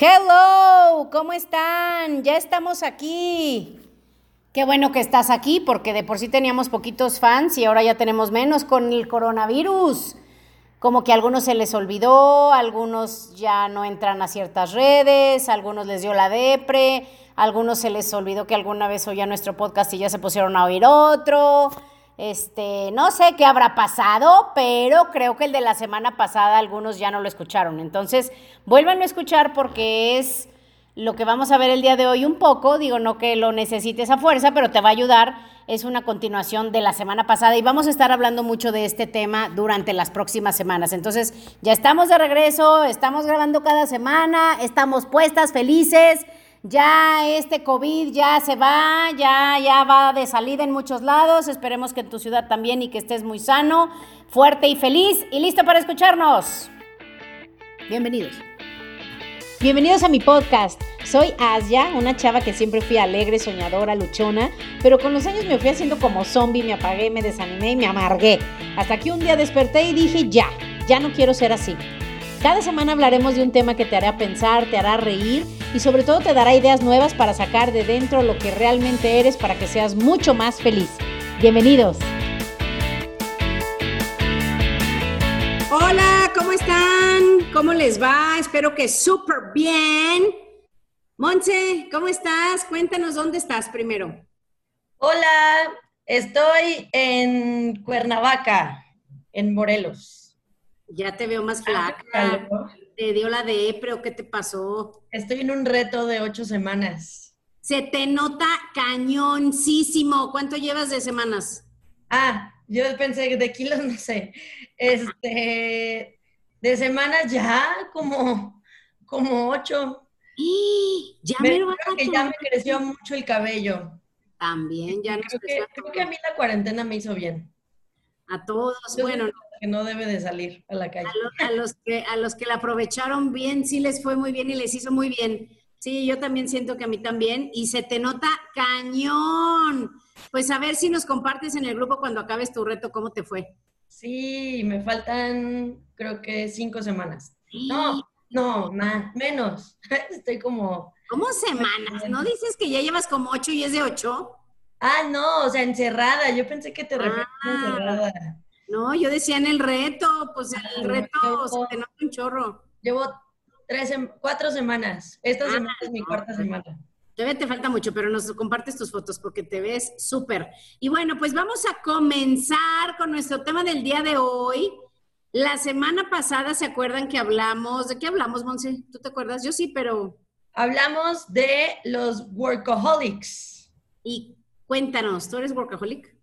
Hello, ¿cómo están? Ya estamos aquí. Qué bueno que estás aquí porque de por sí teníamos poquitos fans y ahora ya tenemos menos con el coronavirus. Como que a algunos se les olvidó, algunos ya no entran a ciertas redes, algunos les dio la depre, algunos se les olvidó que alguna vez oía nuestro podcast y ya se pusieron a oír otro. Este, no sé qué habrá pasado, pero creo que el de la semana pasada algunos ya no lo escucharon. Entonces, vuelvan a escuchar porque es lo que vamos a ver el día de hoy un poco. Digo, no que lo necesites a fuerza, pero te va a ayudar. Es una continuación de la semana pasada y vamos a estar hablando mucho de este tema durante las próximas semanas. Entonces, ya estamos de regreso, estamos grabando cada semana, estamos puestas, felices ya este COVID ya se va, ya, ya va de salida en muchos lados. Esperemos que en tu ciudad también y que estés muy sano, fuerte y feliz y listo para escucharnos. Bienvenidos. Bienvenidos a mi podcast. Soy Asia, una chava que siempre fui alegre, soñadora, luchona, pero con los años me fui haciendo como zombie, me apagué, me desanimé y me amargué. Hasta que un día desperté y dije, ya, ya no quiero ser así. Cada semana hablaremos de un tema que te hará pensar, te hará reír y sobre todo te dará ideas nuevas para sacar de dentro lo que realmente eres para que seas mucho más feliz. Bienvenidos. Hola, ¿cómo están? ¿Cómo les va? Espero que súper bien. Monse, ¿cómo estás? Cuéntanos dónde estás primero. Hola, estoy en Cuernavaca, en Morelos. Ya te veo más flaca. ¿Te dio la depre o qué te pasó? Estoy en un reto de ocho semanas. Se te nota cañoncísimo. ¿Cuánto llevas de semanas? Ah, yo pensé que de kilos no sé. Este, de semanas ya como, como ocho. ¡Y! Ya me, creo que ya me creció mucho el cabello. También, ya creo, que, creo que a mí la cuarentena me hizo bien. A todos, bueno que no debe de salir a la calle. A, los que, a los que la aprovecharon bien, sí les fue muy bien y les hizo muy bien. Sí, yo también siento que a mí también. Y se te nota cañón. Pues a ver si nos compartes en el grupo cuando acabes tu reto cómo te fue. Sí, me faltan creo que cinco semanas. No, no, más, menos. Estoy como... ¿Cómo semanas? ¿No dices que ya llevas como ocho y es de ocho? Ah, no, o sea, encerrada. Yo pensé que te referías a ah. encerrada. No, yo decía en el reto, pues el reto se te nota un chorro. Llevo tres, cuatro semanas. Esta ah, semana es mi cuarta semana. Todavía te falta mucho, pero nos compartes tus fotos porque te ves súper. Y bueno, pues vamos a comenzar con nuestro tema del día de hoy. La semana pasada, ¿se acuerdan que hablamos? ¿De qué hablamos, Monse? ¿Tú te acuerdas? Yo sí, pero... Hablamos de los workaholics. Y cuéntanos, ¿tú eres workaholic?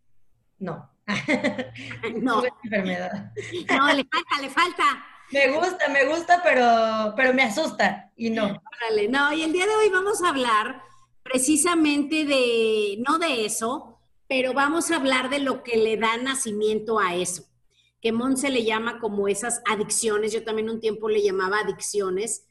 No. no. enfermedad. No, le falta, le falta. Me gusta, me gusta, pero, pero me asusta y no. no, y el día de hoy vamos a hablar precisamente de, no de eso, pero vamos a hablar de lo que le da nacimiento a eso, que Monse le llama como esas adicciones, yo también un tiempo le llamaba adicciones,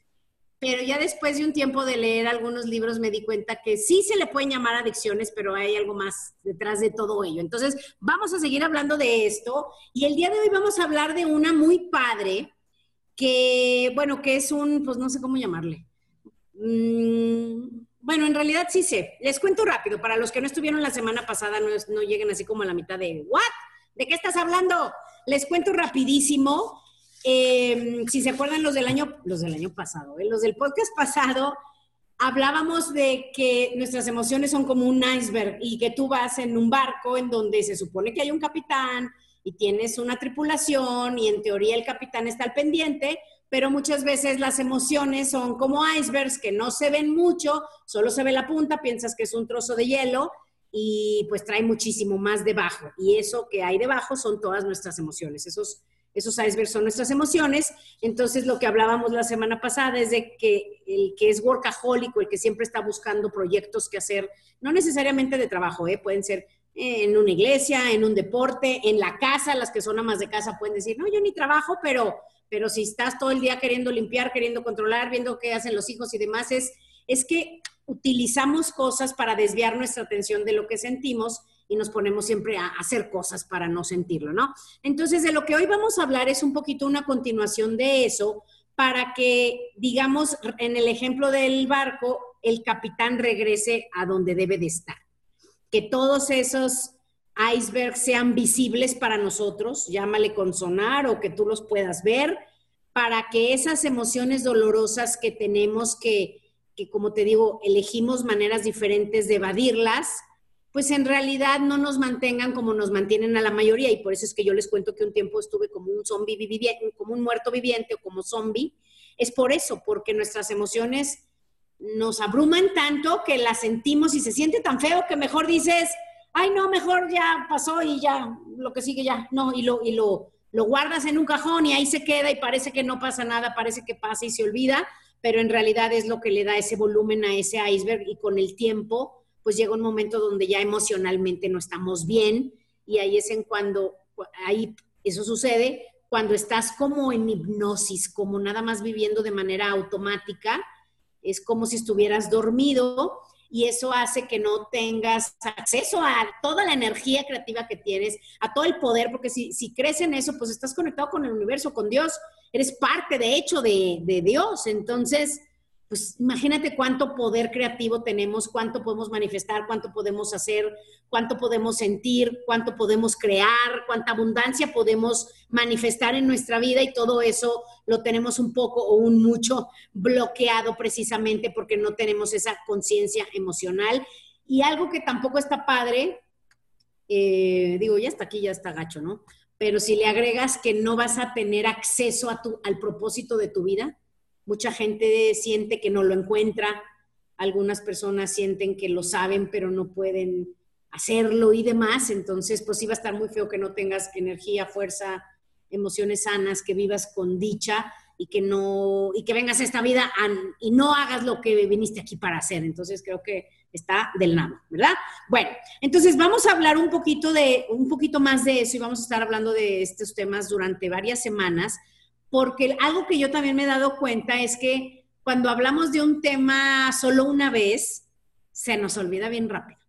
pero ya después de un tiempo de leer algunos libros me di cuenta que sí se le pueden llamar adicciones, pero hay algo más detrás de todo ello. Entonces, vamos a seguir hablando de esto y el día de hoy vamos a hablar de una muy padre que, bueno, que es un, pues no sé cómo llamarle. Mm, bueno, en realidad sí sé. Les cuento rápido, para los que no estuvieron la semana pasada, no, no lleguen así como a la mitad de, ¿what? ¿De qué estás hablando? Les cuento rapidísimo Em, si se acuerdan los del año, los del año pasado, ¿eh? los del podcast pasado, hablábamos de que nuestras emociones son como un iceberg y que tú vas en un barco en donde se supone que hay un capitán y tienes una tripulación y en teoría el capitán está al pendiente, pero muchas veces las emociones son como icebergs que no se ven mucho, solo se ve la punta, piensas que es un trozo de hielo y pues trae muchísimo más debajo. Y eso que hay debajo son todas nuestras emociones, esos esos icebergs son nuestras emociones. Entonces, lo que hablábamos la semana pasada es de que el que es workaholic el que siempre está buscando proyectos que hacer, no necesariamente de trabajo, ¿eh? pueden ser en una iglesia, en un deporte, en la casa, las que son amas de casa pueden decir, no, yo ni trabajo, pero, pero si estás todo el día queriendo limpiar, queriendo controlar, viendo qué hacen los hijos y demás, es, es que utilizamos cosas para desviar nuestra atención de lo que sentimos y nos ponemos siempre a hacer cosas para no sentirlo, ¿no? Entonces, de lo que hoy vamos a hablar es un poquito una continuación de eso, para que, digamos, en el ejemplo del barco, el capitán regrese a donde debe de estar. Que todos esos icebergs sean visibles para nosotros, llámale con sonar o que tú los puedas ver, para que esas emociones dolorosas que tenemos que, que como te digo, elegimos maneras diferentes de evadirlas, pues en realidad no nos mantengan como nos mantienen a la mayoría. Y por eso es que yo les cuento que un tiempo estuve como un zombie viviente, como un muerto viviente o como zombie. Es por eso, porque nuestras emociones nos abruman tanto que las sentimos y se siente tan feo que mejor dices, ay no, mejor ya pasó y ya, lo que sigue ya, no, y lo, y lo, lo guardas en un cajón y ahí se queda y parece que no pasa nada, parece que pasa y se olvida, pero en realidad es lo que le da ese volumen a ese iceberg y con el tiempo pues llega un momento donde ya emocionalmente no estamos bien y ahí es en cuando, ahí eso sucede cuando estás como en hipnosis, como nada más viviendo de manera automática, es como si estuvieras dormido y eso hace que no tengas acceso a toda la energía creativa que tienes, a todo el poder, porque si, si crees en eso, pues estás conectado con el universo, con Dios, eres parte de hecho de, de Dios, entonces pues imagínate cuánto poder creativo tenemos, cuánto podemos manifestar, cuánto podemos hacer, cuánto podemos sentir, cuánto podemos crear, cuánta abundancia podemos manifestar en nuestra vida y todo eso lo tenemos un poco o un mucho bloqueado precisamente porque no tenemos esa conciencia emocional. Y algo que tampoco está padre, eh, digo, ya está aquí, ya está gacho, ¿no? Pero si le agregas que no vas a tener acceso a tu, al propósito de tu vida, Mucha gente siente que no lo encuentra, algunas personas sienten que lo saben pero no pueden hacerlo y demás, entonces pues iba a estar muy feo que no tengas energía, fuerza, emociones sanas, que vivas con dicha y que no y que vengas a esta vida y no hagas lo que viniste aquí para hacer. Entonces creo que está del nada, ¿verdad? Bueno, entonces vamos a hablar un poquito de un poquito más de eso y vamos a estar hablando de estos temas durante varias semanas porque algo que yo también me he dado cuenta es que cuando hablamos de un tema solo una vez, se nos olvida bien rápido.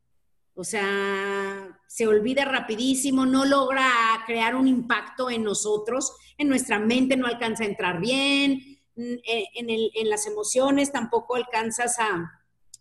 O sea, se olvida rapidísimo, no logra crear un impacto en nosotros, en nuestra mente no alcanza a entrar bien, en, las emociones tampoco alcanzas a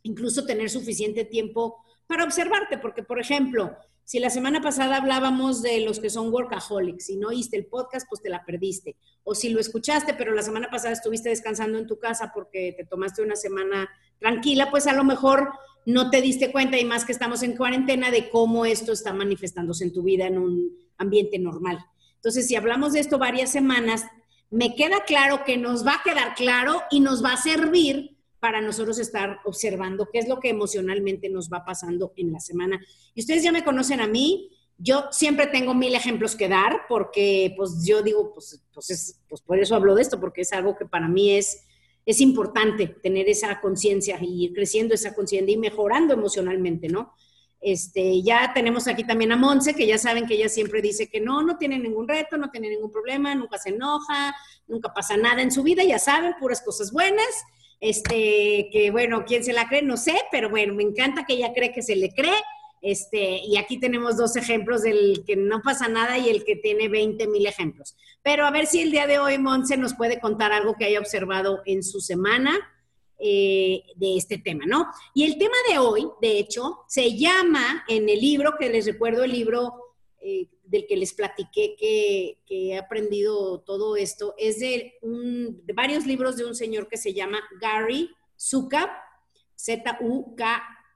incluso tener suficiente tiempo para observarte, porque por ejemplo, si la semana pasada hablábamos de los que son workaholics y no oíste el podcast, pues te la perdiste. O si lo escuchaste, pero la semana pasada estuviste descansando en tu casa porque te tomaste una semana tranquila, pues a lo mejor no te diste cuenta y más que estamos en cuarentena de cómo esto está manifestándose en tu vida en un ambiente normal. Entonces, si hablamos de esto varias semanas, me queda claro que nos va a quedar claro y nos va a servir para nosotros estar observando qué es lo que emocionalmente nos va pasando en la semana. Y ustedes ya me conocen a mí, yo siempre tengo mil ejemplos que dar porque pues yo digo, pues, pues, pues por eso hablo de esto, porque es algo que para mí es, es importante tener esa conciencia y ir creciendo esa conciencia y mejorando emocionalmente, ¿no? Este, ya tenemos aquí también a Monse, que ya saben que ella siempre dice que no, no tiene ningún reto, no tiene ningún problema, nunca se enoja, nunca pasa nada en su vida, ya saben, puras cosas buenas este, que bueno, quién se la cree, no sé, pero bueno, me encanta que ella cree que se le cree. Este, y aquí tenemos dos ejemplos del que no pasa nada y el que tiene 20 mil ejemplos. Pero a ver si el día de hoy Monse nos puede contar algo que haya observado en su semana eh, de este tema, ¿no? Y el tema de hoy, de hecho, se llama en el libro, que les recuerdo el libro eh, del que les platiqué que, he aprendido todo esto, es de, varios libros de un señor que se llama Gary Zukav, Z-U-K-A-B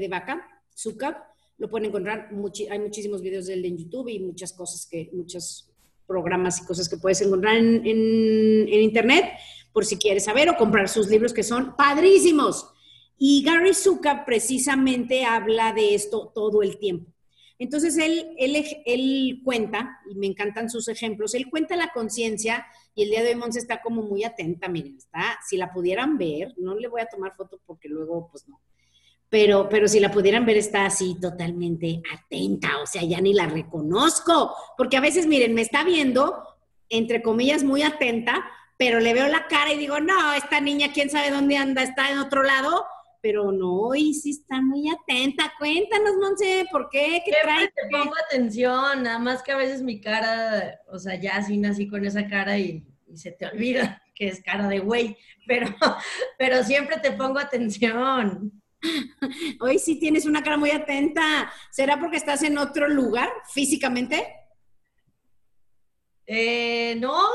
de vaca, Zukav. Lo pueden encontrar, hay muchísimos videos de él en YouTube y muchas cosas que, muchos programas y cosas que puedes encontrar en, en internet por si quieres saber o comprar sus libros que son padrísimos. Y Gary Zukav precisamente habla de esto todo el tiempo. Entonces él, él, él cuenta, y me encantan sus ejemplos, él cuenta la conciencia y el día de hoy Monse está como muy atenta, miren, está, si la pudieran ver, no le voy a tomar foto porque luego pues no, pero, pero si la pudieran ver está así totalmente atenta, o sea, ya ni la reconozco, porque a veces, miren, me está viendo, entre comillas, muy atenta, pero le veo la cara y digo, no, esta niña, quién sabe dónde anda, está en otro lado, pero no, y sí está muy atenta. Cuéntanos, Monse, ¿por qué? ¿Qué trae? Te pongo atención, nada más que a veces mi cara, o sea, ya así nací con esa cara y, se te olvida que es cara de güey, pero, pero siempre te pongo atención. Hoy sí tienes una cara muy atenta. ¿Será porque estás en otro lugar físicamente? Eh, no,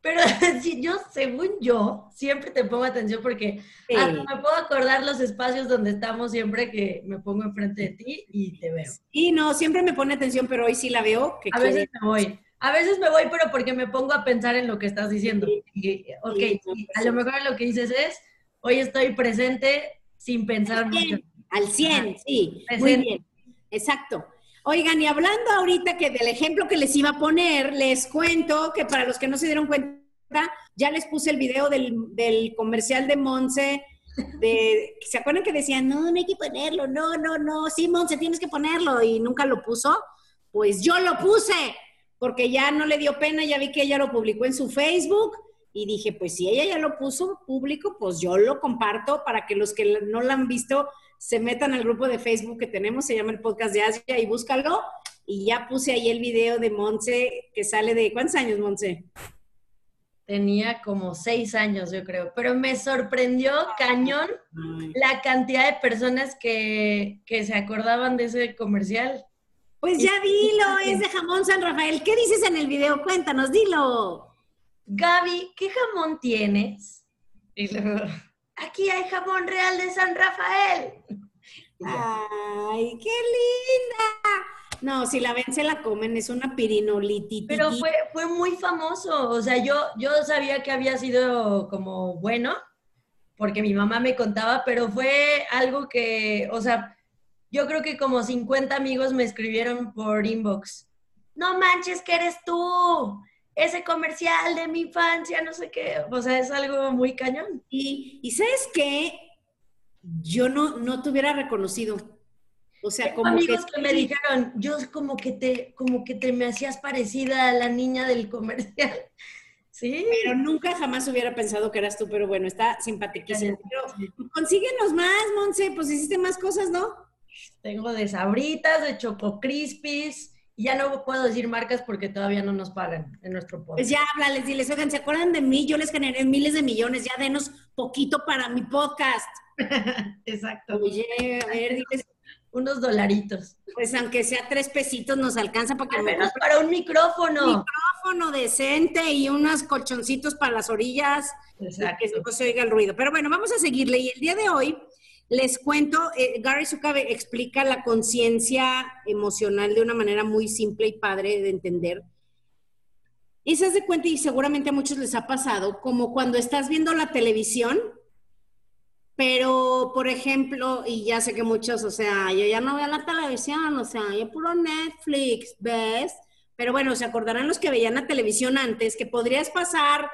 pero yo, según yo, siempre te pongo atención porque hasta me puedo acordar los espacios donde estamos siempre que me pongo enfrente de ti y te veo. Y no, siempre me pone atención, pero hoy sí la veo. a veces me voy. A veces me voy, pero porque me pongo a pensar en lo que estás diciendo. ok, a lo mejor lo que dices es, hoy estoy presente sin pensar mucho. Al 100, sí. Muy bien. Exacto. Oigan, y hablando ahorita que del ejemplo que les iba a poner, les cuento que para los que no se dieron cuenta, ya les puse el video del, comercial de Monse. De, ¿Se acuerdan que decían, no, no hay que ponerlo? No, no, no, sí, Monse, tienes que ponerlo. Y nunca lo puso. Pues yo lo puse, porque ya no le dio pena, ya vi que ella lo publicó en su Facebook. Y dije, pues si ella ya lo puso público, pues yo lo comparto para que los que no lo han visto se metan al grupo de Facebook que tenemos, se llama el podcast de Asia y búscalo. Y ya puse ahí el video de Monse que sale de, ¿cuántos años, Monse? Tenía como seis años, yo creo, pero me sorprendió cañón la cantidad de personas que, que se acordaban de ese comercial. Pues ya dilo, es de jamón San Rafael. ¿Qué dices en el video? Cuéntanos, dilo. Gaby, ¿qué jamón tienes? Y luego, aquí hay jamón real de San Rafael. Ay, qué linda. No, si la ven se la comen, es una pirinolitita. Pero fue, fue muy famoso, o sea, yo, yo sabía que había sido como bueno, porque mi mamá me contaba, pero fue algo que, o sea, yo creo que como 50 amigos me escribieron por inbox. No manches que eres tú ese comercial de mi infancia, no sé qué, o sea, es algo muy cañón. Y, y ¿sabes qué? Yo no, no te hubiera reconocido. O sea, como amigos que, me dijeron, yo como que te, como que te me hacías parecida a la niña del comercial. Sí. Pero nunca jamás hubiera pensado que eras tú, pero bueno, está simpaticísimo. Pero consíguenos más, Monse, pues hiciste más cosas, ¿no? Tengo de sabritas, de choco crispies, ya no puedo decir marcas porque todavía no nos pagan en nuestro podcast. Pues ya háblales, diles, oigan, ¿se acuerdan de mí? Yo les generé miles de millones, ya denos poquito para mi podcast. Exacto. Oye, a ver, diles. Unos dolaritos. Pues aunque sea tres pesitos nos alcanza para que... Al menos para un micrófono. Un micrófono decente y unos colchoncitos para las orillas. Exacto. Que no se oiga el ruido. Pero bueno, vamos a seguirle. Y el día de hoy les cuento, eh, Gary Zukabe explica la conciencia emocional de una manera muy simple y padre de entender. Y se de cuenta, y seguramente a muchos les ha pasado, como cuando estás viendo la televisión, pero, por ejemplo, y ya sé que muchos, o sea, yo ya no veo la televisión, o sea, yo puro Netflix, ¿ves? Pero bueno, se acordarán los que veían la televisión antes, que podrías pasar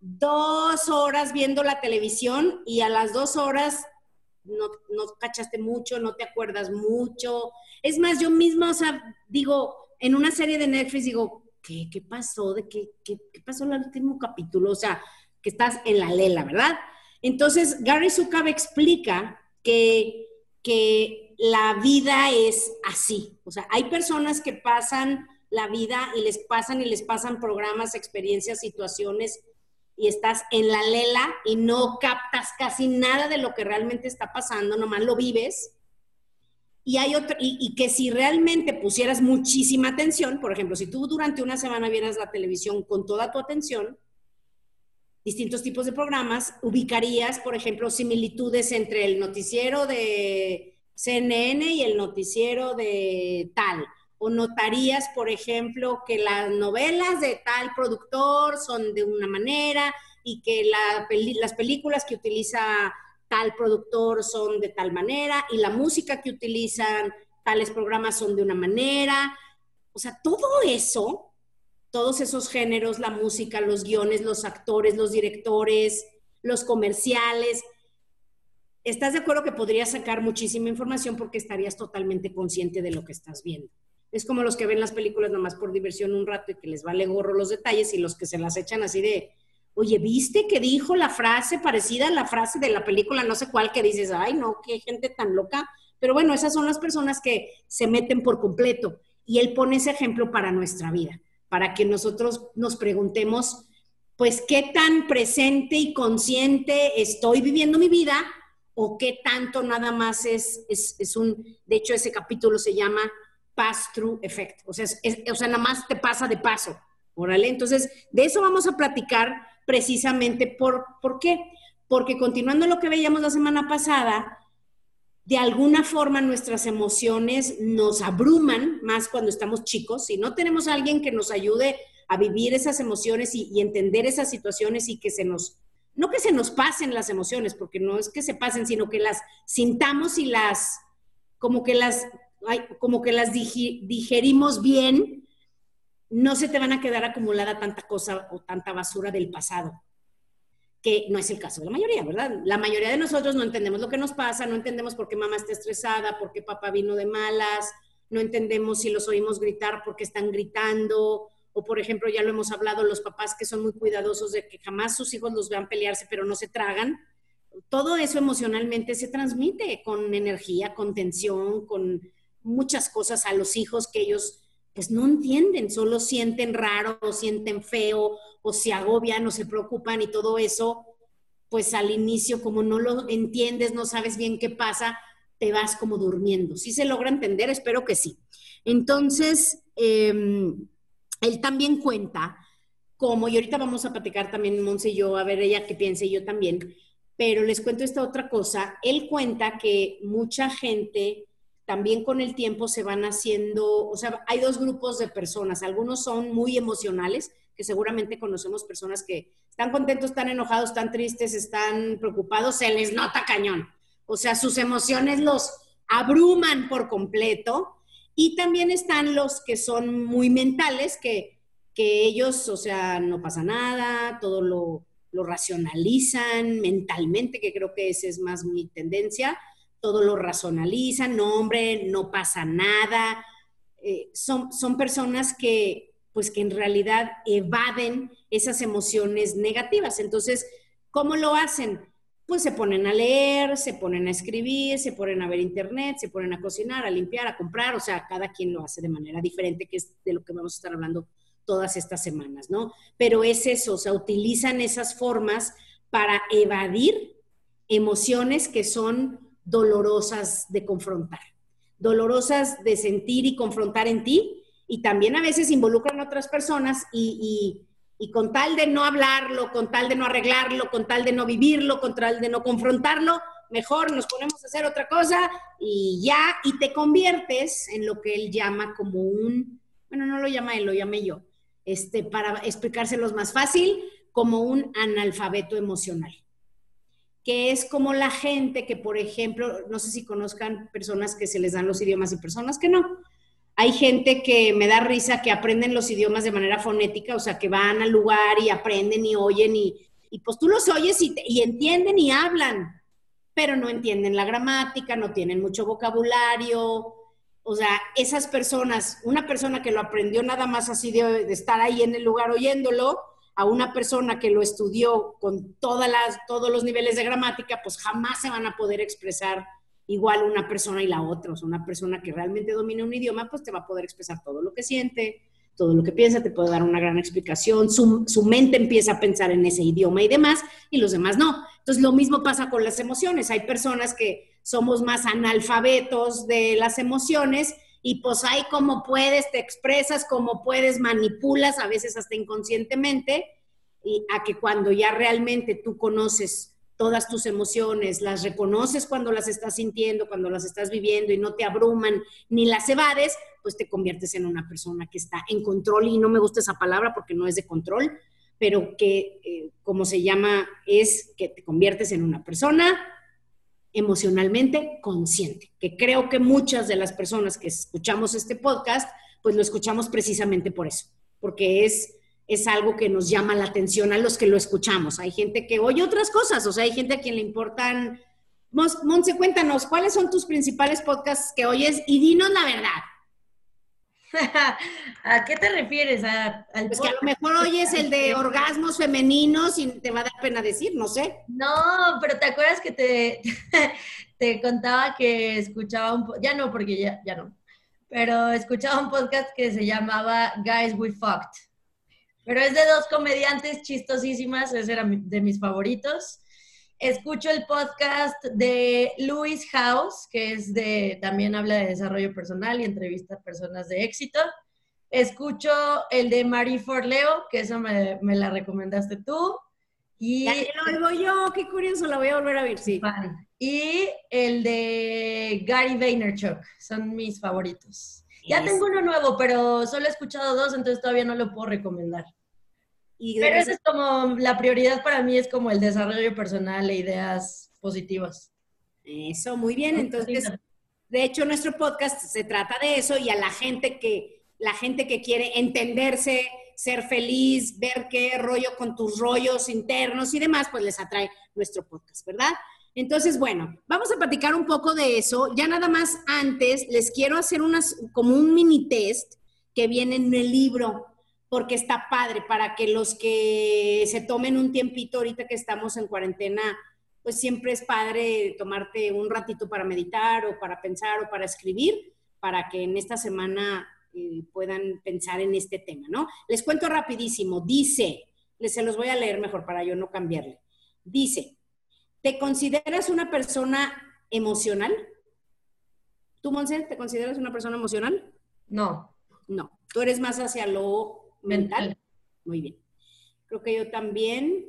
dos horas viendo la televisión y a las dos horas no, no cachaste mucho, no te acuerdas mucho. Es más, yo misma, o sea, digo, en una serie de Netflix digo, ¿qué, qué pasó? ¿De qué, qué, pasó en el último capítulo? O sea, que estás en la lela, ¿verdad? Entonces, Gary Zukabe explica que, que la vida es así. O sea, hay personas que pasan la vida y les pasan y les pasan programas, experiencias, situaciones y estás en la lela y no captas casi nada de lo que realmente está pasando, nomás lo vives. Y hay otro, y, que si realmente pusieras muchísima atención, por ejemplo, si tú durante una semana vieras la televisión con toda tu atención, distintos tipos de programas, ubicarías, por ejemplo, similitudes entre el noticiero de CNN y el noticiero de tal o notarías, por ejemplo, que las novelas de tal productor son de una manera y que las películas que utiliza tal productor son de tal manera y la música que utilizan tales programas son de una manera. O sea, todo eso, todos esos géneros, la música, los guiones, los actores, los directores, los comerciales, ¿estás de acuerdo que podrías sacar muchísima información porque estarías totalmente consciente de lo que estás viendo? Es como los que ven las películas nomás por diversión un rato y que les vale gorro los detalles y los que se las echan así de, oye, ¿viste que dijo la frase parecida a la frase de la película no sé cuál que dices, ay, no, qué gente tan loca? Pero bueno, esas son las personas que se meten por completo. Y él pone ese ejemplo para nuestra vida, para que nosotros nos preguntemos pues qué tan presente y consciente estoy viviendo mi vida o qué tanto nada más es, es, un, de hecho ese capítulo se llama pass-through effect, o sea, o sea, nada más te pasa de paso, órale. Entonces, de eso vamos a platicar precisamente por, ¿por qué? Porque continuando lo que veíamos la semana pasada, de alguna forma nuestras emociones nos abruman más cuando estamos chicos. Si no tenemos alguien que nos ayude a vivir esas emociones y, entender esas situaciones y que se nos, no que se nos pasen las emociones, porque no es que se pasen, sino que las sintamos y las, como que las, como que las digerimos bien, no se te van a quedar acumulada tanta cosa o tanta basura del pasado que no es el caso de la mayoría, ¿verdad? La mayoría de nosotros no entendemos lo que nos pasa, no entendemos por qué mamá está estresada, por qué papá vino de malas, no entendemos si los oímos gritar porque están gritando, o por ejemplo, ya lo hemos hablado, los papás que son muy cuidadosos de que jamás sus hijos los vean pelearse, pero no se tragan. Todo eso emocionalmente se transmite con energía, con tensión, con muchas cosas a los hijos que ellos pues no entienden, solo sienten raro o sienten feo o se agobian o se preocupan y todo eso, pues al inicio como no lo entiendes, no sabes bien qué pasa, te vas como durmiendo. ¿Sí se logra entender? Espero que sí. Entonces, eh, él también cuenta como, y ahorita vamos a platicar también Monse y yo, a ver ella qué piensa y yo también, pero les cuento esta otra cosa. Él cuenta que mucha gente también con el tiempo se van haciendo, o sea, hay dos grupos de personas. Algunos son muy emocionales, que seguramente conocemos personas que están contentos, están enojados, están tristes, están preocupados, se les nota cañón. O sea, sus emociones los abruman por completo y también están los que son muy mentales, que, ellos, o sea, no pasa nada, todo lo, racionalizan mentalmente, que creo que esa es más mi tendencia, todo lo racionalizan, no hombre, no pasa nada. Eh, son, son personas que, pues que en realidad evaden esas emociones negativas. Entonces, ¿cómo lo hacen? pues se ponen a leer, se ponen a escribir, se ponen a ver internet, se ponen a cocinar, a limpiar, a comprar, o sea, cada quien lo hace de manera diferente, que es de lo que vamos a estar hablando todas estas semanas, ¿no? Pero es eso, o sea, utilizan esas formas para evadir emociones que son dolorosas de confrontar, dolorosas de sentir y confrontar en ti, y también a veces involucran a otras personas y, y con tal de no hablarlo, con tal de no arreglarlo, con tal de no vivirlo, con tal de no confrontarlo, mejor nos ponemos a hacer otra cosa y ya, y te conviertes en lo que él llama como un, bueno, no lo llama él, lo llamé yo, este, para explicárselos más fácil, como un analfabeto emocional, que es como la gente que, por ejemplo, no sé si conozcan personas que se les dan los idiomas y personas que no. Hay gente que me da risa que aprenden los idiomas de manera fonética, o sea, que van al lugar y aprenden y oyen y, y pues tú los oyes y, y entienden y hablan, pero no entienden la gramática, no tienen mucho vocabulario. O sea, esas personas, una persona que lo aprendió nada más así de estar ahí en el lugar oyéndolo, a una persona que lo estudió con todas las, todos los niveles de gramática, pues jamás se van a poder expresar igual una persona y la otra. O sea, una persona que realmente domina un idioma, pues te va a poder expresar todo lo que siente, todo lo que piensa, te puede dar una gran explicación, su, su, mente empieza a pensar en ese idioma y demás, y los demás no. Entonces, lo mismo pasa con las emociones. Hay personas que somos más analfabetos de las emociones y pues hay como puedes, te expresas, como puedes, manipulas, a veces hasta inconscientemente, y a que cuando ya realmente tú conoces todas tus emociones, las reconoces cuando las estás sintiendo, cuando las estás viviendo y no te abruman ni las evades, pues te conviertes en una persona que está en control. Y no me gusta esa palabra porque no es de control, pero que, eh, como se llama, es que te conviertes en una persona emocionalmente consciente, que creo que muchas de las personas que escuchamos este podcast, pues lo escuchamos precisamente por eso, porque es es algo que nos llama la atención a los que lo escuchamos. Hay gente que oye otras cosas, o sea, hay gente a quien le importan. Monse, cuéntanos, ¿cuáles son tus principales podcasts que oyes? Y dinos la verdad. ¿A qué te refieres? ¿A, pues que a lo mejor oyes el de orgasmos femeninos y te va a dar pena decir, no sé. No, pero ¿te acuerdas que te, te contaba que escuchaba un... Ya no, porque ya, ya no. Pero escuchaba un podcast que se llamaba Guys We Fucked Pero es de dos comediantes chistosísimas, ese era de mis favoritos. Escucho el podcast de Louis House, que es de, también habla de desarrollo personal y entrevista a personas de éxito. Escucho el de Marie Forleo, que me, me la recomendaste tú. Y lo oigo yo, qué curioso, la voy a volver a ver, sí. Y el de Gary Vaynerchuk, son mis favoritos. Ya tengo uno nuevo, pero solo he escuchado dos, entonces todavía no lo puedo recomendar. Pero esa es como, la prioridad para mí es como el desarrollo personal e ideas positivas. Eso, muy bien. Entonces, de hecho, nuestro podcast se trata de eso y a la gente que, la gente que quiere entenderse, ser feliz, ver qué rollo con tus rollos internos y demás, pues les atrae nuestro podcast, ¿verdad? Entonces, bueno, vamos a platicar un poco de eso. Ya nada más antes les quiero hacer unas, como un mini test que viene en el libro, porque está padre para que los que se tomen un tiempito ahorita que estamos en cuarentena, pues siempre es padre tomarte un ratito para meditar o para pensar o para escribir, para que en esta semana eh, puedan pensar en este tema, ¿no? Les cuento rapidísimo. Dice, les se los voy a leer mejor para yo no cambiarle. Dice, ¿te consideras una persona emocional? ¿Tú, Monse, te consideras una persona emocional? No. No. ¿Tú eres más hacia lo mental? Muy bien. Creo que yo también,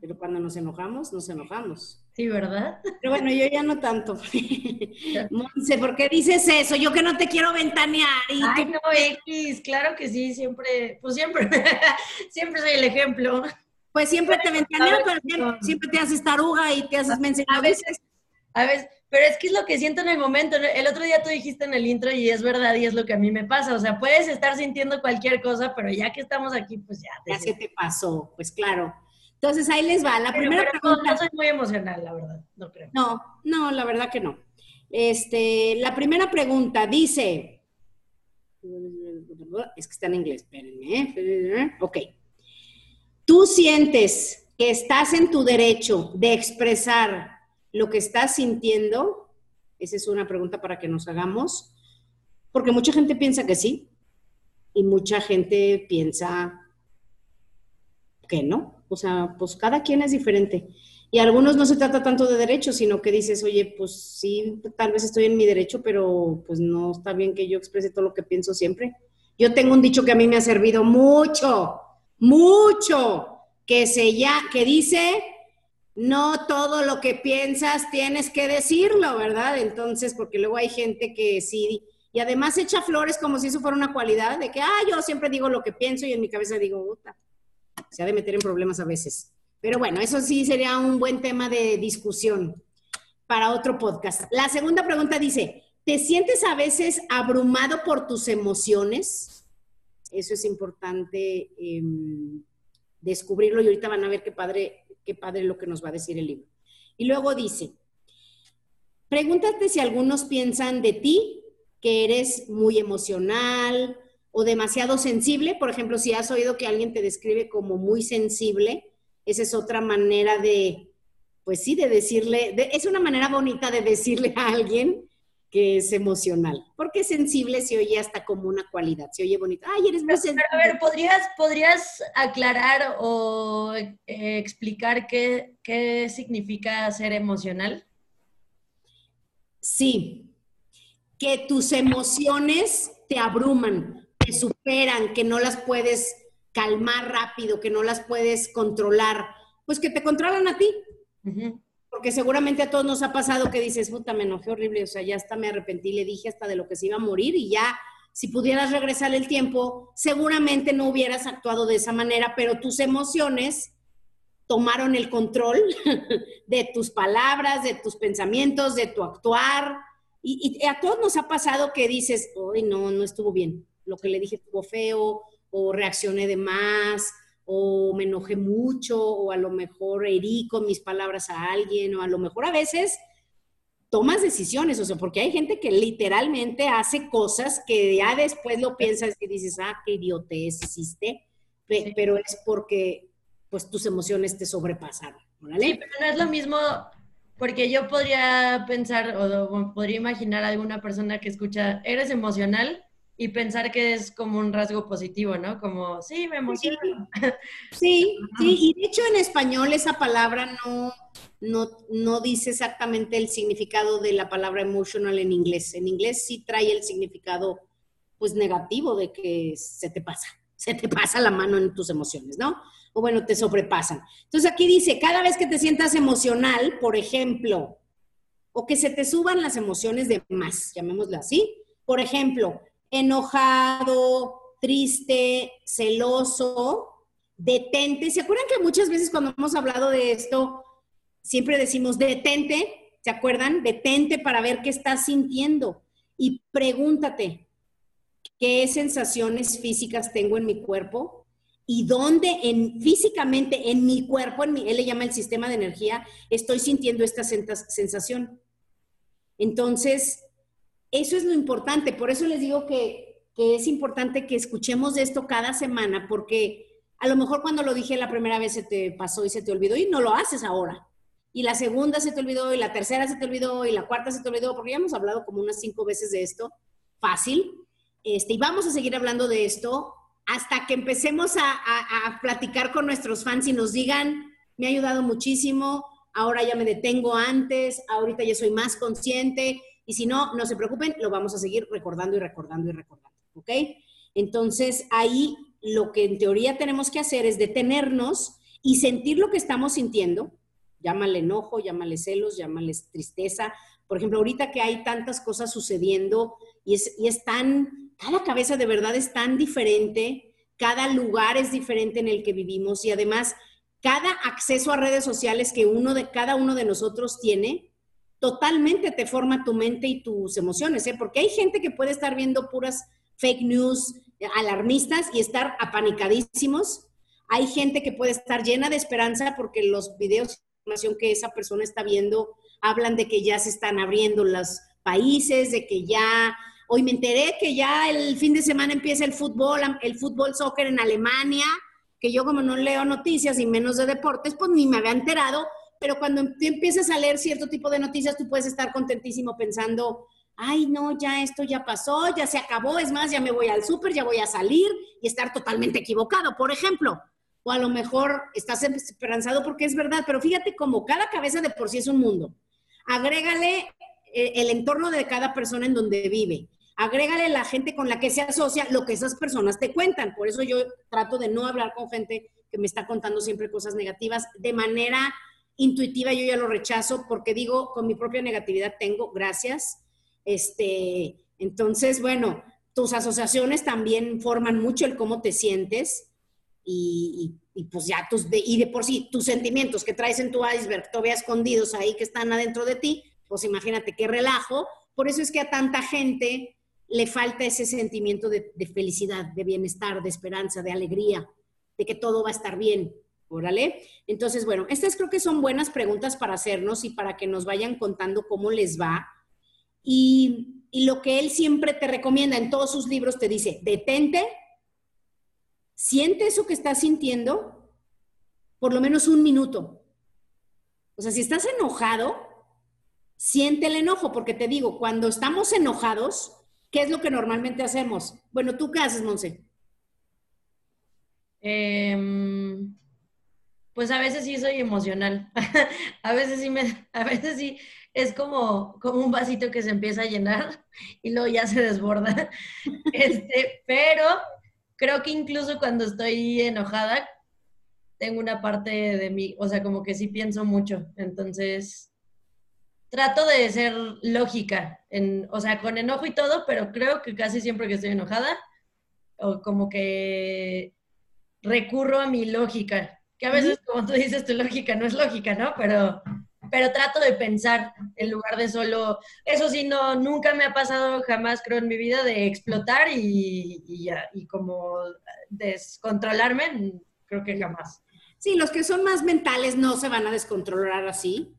pero cuando nos enojamos, nos enojamos. Sí, ¿verdad? Pero bueno, yo ya no tanto. Monse, ¿por qué dices eso? Yo que no te quiero ventanear. Ay, no, X, claro que sí, siempre, pues siempre, siempre soy el ejemplo. Pues siempre te ventaneo, pero siempre, te haces taruga y te haces mensaje. A veces, a veces, pero es que es lo que siento en el momento. El otro día tú dijiste en el intro y es verdad y es lo que a mí me pasa. O sea, puedes estar sintiendo cualquier cosa, pero ya que estamos aquí, pues ya. Ya se te pasó, pues claro. Entonces ahí les va. La primera pregunta. No, soy muy emocional, la verdad, no creo. No, no, la verdad que no. Este, la primera pregunta dice. Es que está en inglés, espérenme. Ok. ¿Tú sientes que estás en tu derecho de expresar lo que estás sintiendo? Esa es una pregunta para que nos hagamos. Porque mucha gente piensa que sí y mucha gente piensa que no. O sea, pues cada quien es diferente. Y a algunos no se trata tanto de derechos, sino que dices, oye, pues sí, tal vez estoy en mi derecho, pero pues no está bien que yo exprese todo lo que pienso siempre. Yo tengo un dicho que a mí me ha servido mucho, mucho, que, se ya, que dice, no todo lo que piensas tienes que decirlo, ¿verdad? Entonces, porque luego hay gente que sí, y además echa flores como si eso fuera una cualidad, de que, ah, yo siempre digo lo que pienso y en mi cabeza digo, puta, se ha de meter en problemas a veces. Pero bueno, eso sí sería un buen tema de discusión para otro podcast. La segunda pregunta dice, ¿te sientes a veces abrumado por tus emociones? Eso es importante em, descubrirlo y ahorita van a ver qué padre, qué padre lo que nos va a decir el libro. Y luego dice, pregúntate si algunos piensan de ti que eres muy emocional, o demasiado sensible. Por ejemplo, si has oído que alguien te describe como muy sensible, esa es otra manera de, pues sí, de decirle, es una manera bonita de decirle a alguien que es emocional, porque sensible se oye hasta como una cualidad, se oye bonito. Ay, eres muy sensible. a ver, ¿podrías, ¿podrías aclarar o eh, explicar qué, qué significa ser emocional? Sí, que tus emociones te abruman, te superan, que no las puedes calmar rápido, que no las puedes controlar, pues que te controlan a ti. Porque seguramente a todos nos ha pasado que dices, puta, me enojé horrible, o sea, ya hasta me arrepentí, le dije hasta de lo que se iba a morir y ya, si pudieras regresar el tiempo, seguramente no hubieras actuado de esa manera, pero tus emociones tomaron el control de tus palabras, de tus pensamientos, de tu actuar. Y, y a todos nos ha pasado que dices, hoy no, no estuvo bien lo que le dije estuvo feo, o reaccioné de más, o me enojé mucho, o a lo mejor herí con mis palabras a alguien, o a lo mejor a veces tomas decisiones, o sea, porque hay gente que literalmente hace cosas que ya después lo piensas y dices, ah, qué idiotez hiciste, pero es porque pues tus emociones te sobrepasaron. Sí, pero no es lo mismo, porque yo podría pensar o podría imaginar a alguna persona que escucha, eres emocional, y pensar que es como un rasgo positivo, ¿no? Como, sí, me emociona. Sí, sí, y de hecho en español esa palabra no, no, no dice exactamente el significado de la palabra emotional en inglés. En inglés sí trae el significado, pues, negativo de que se te pasa, se te pasa la mano en tus emociones, ¿no? O bueno, te sobrepasan. Entonces aquí dice, cada vez que te sientas emocional, por ejemplo, o que se te suban las emociones de más, llamémoslo así. Por ejemplo, enojado, triste, celoso, detente. ¿Se acuerdan que muchas veces cuando hemos hablado de esto, siempre decimos detente? ¿Se acuerdan? Detente para ver qué estás sintiendo y pregúntate, ¿qué sensaciones físicas tengo en mi cuerpo? ¿Y dónde en, físicamente en mi cuerpo, en mi, él le llama el sistema de energía, estoy sintiendo esta sensación? Entonces, eso es lo importante. Por eso les digo que, es importante que escuchemos esto cada semana, porque a lo mejor cuando lo dije la primera vez se te pasó y se te olvidó y no lo haces ahora. Y la segunda se te olvidó y la tercera se te olvidó y la cuarta se te olvidó, porque ya hemos hablado como unas cinco veces de esto. Fácil. Este, y vamos a seguir hablando de esto hasta que empecemos a, a platicar con nuestros fans y nos digan, me ha ayudado muchísimo, ahora ya me detengo antes, ahorita ya soy más consciente, y si no, no se preocupen, lo vamos a seguir recordando y recordando y recordando, ¿ok? Entonces, ahí lo que en teoría tenemos que hacer es detenernos y sentir lo que estamos sintiendo, llámale enojo, llámale celos, llámale tristeza. Por ejemplo, ahorita que hay tantas cosas sucediendo y es, y es tan, cada cabeza de verdad es tan diferente, cada lugar es diferente en el que vivimos y además cada acceso a redes sociales que uno de cada uno de nosotros tiene totalmente te forma tu mente y tus emociones, ¿eh? porque hay gente que puede estar viendo puras fake news alarmistas y estar apanicadísimos. Hay gente que puede estar llena de esperanza porque los videos de información que esa persona está viendo hablan de que ya se están abriendo los países, de que ya Hoy me enteré que ya el fin de semana empieza el fútbol, el fútbol soccer en Alemania que yo como no leo noticias y menos de deportes, pues ni me había enterado, pero cuando empiezas a leer cierto tipo de noticias, tú puedes estar contentísimo pensando, ay, no, ya esto ya pasó, ya se acabó, es más, ya me voy al súper, ya voy a salir y estar totalmente equivocado, por ejemplo. O a lo mejor estás esperanzado porque es verdad, pero fíjate como cada cabeza de por sí es un mundo. Agrégale eh, el entorno de cada persona en donde vive agrégale la gente con la que se asocia lo que esas personas te cuentan. Por eso yo trato de no hablar con gente que me está contando siempre cosas negativas. De manera intuitiva yo ya lo rechazo porque digo, con mi propia negatividad tengo, gracias. Este, entonces, bueno, tus asociaciones también forman mucho el cómo te sientes y, pues ya tus, de, y de por sí, tus sentimientos que traes en tu iceberg todavía escondidos ahí que están adentro de ti, pues imagínate qué relajo. Por eso es que a tanta gente le falta ese sentimiento de, felicidad, de bienestar, de esperanza, de alegría, de que todo va a estar bien. Órale. Entonces, bueno, estas creo que son buenas preguntas para hacernos y para que nos vayan contando cómo les va. Y, y lo que él siempre te recomienda en todos sus libros te dice, detente, siente eso que estás sintiendo por lo menos un minuto. O sea, si estás enojado, siente el enojo, porque te digo, cuando estamos enojados, ¿Qué es lo que normalmente hacemos? Bueno, ¿tú qué haces, Monse? Em, pues a veces sí soy emocional. a veces sí me, a veces sí es como, como un vasito que se empieza a llenar y luego ya se desborda. este, pero creo que incluso cuando estoy enojada, tengo una parte de mí, o sea, como que sí pienso mucho. Entonces, trato de ser lógica, en, o sea, con enojo y todo, pero creo que casi siempre que estoy enojada, o como que recurro a mi lógica, que a veces, como tú dices, tu lógica no es lógica, ¿no? Pero, pero trato de pensar en lugar de solo, eso sí, no, nunca me ha pasado jamás, creo, en mi vida de explotar y, y, y como descontrolarme, creo que jamás. Sí, los que son más mentales no se van a descontrolar así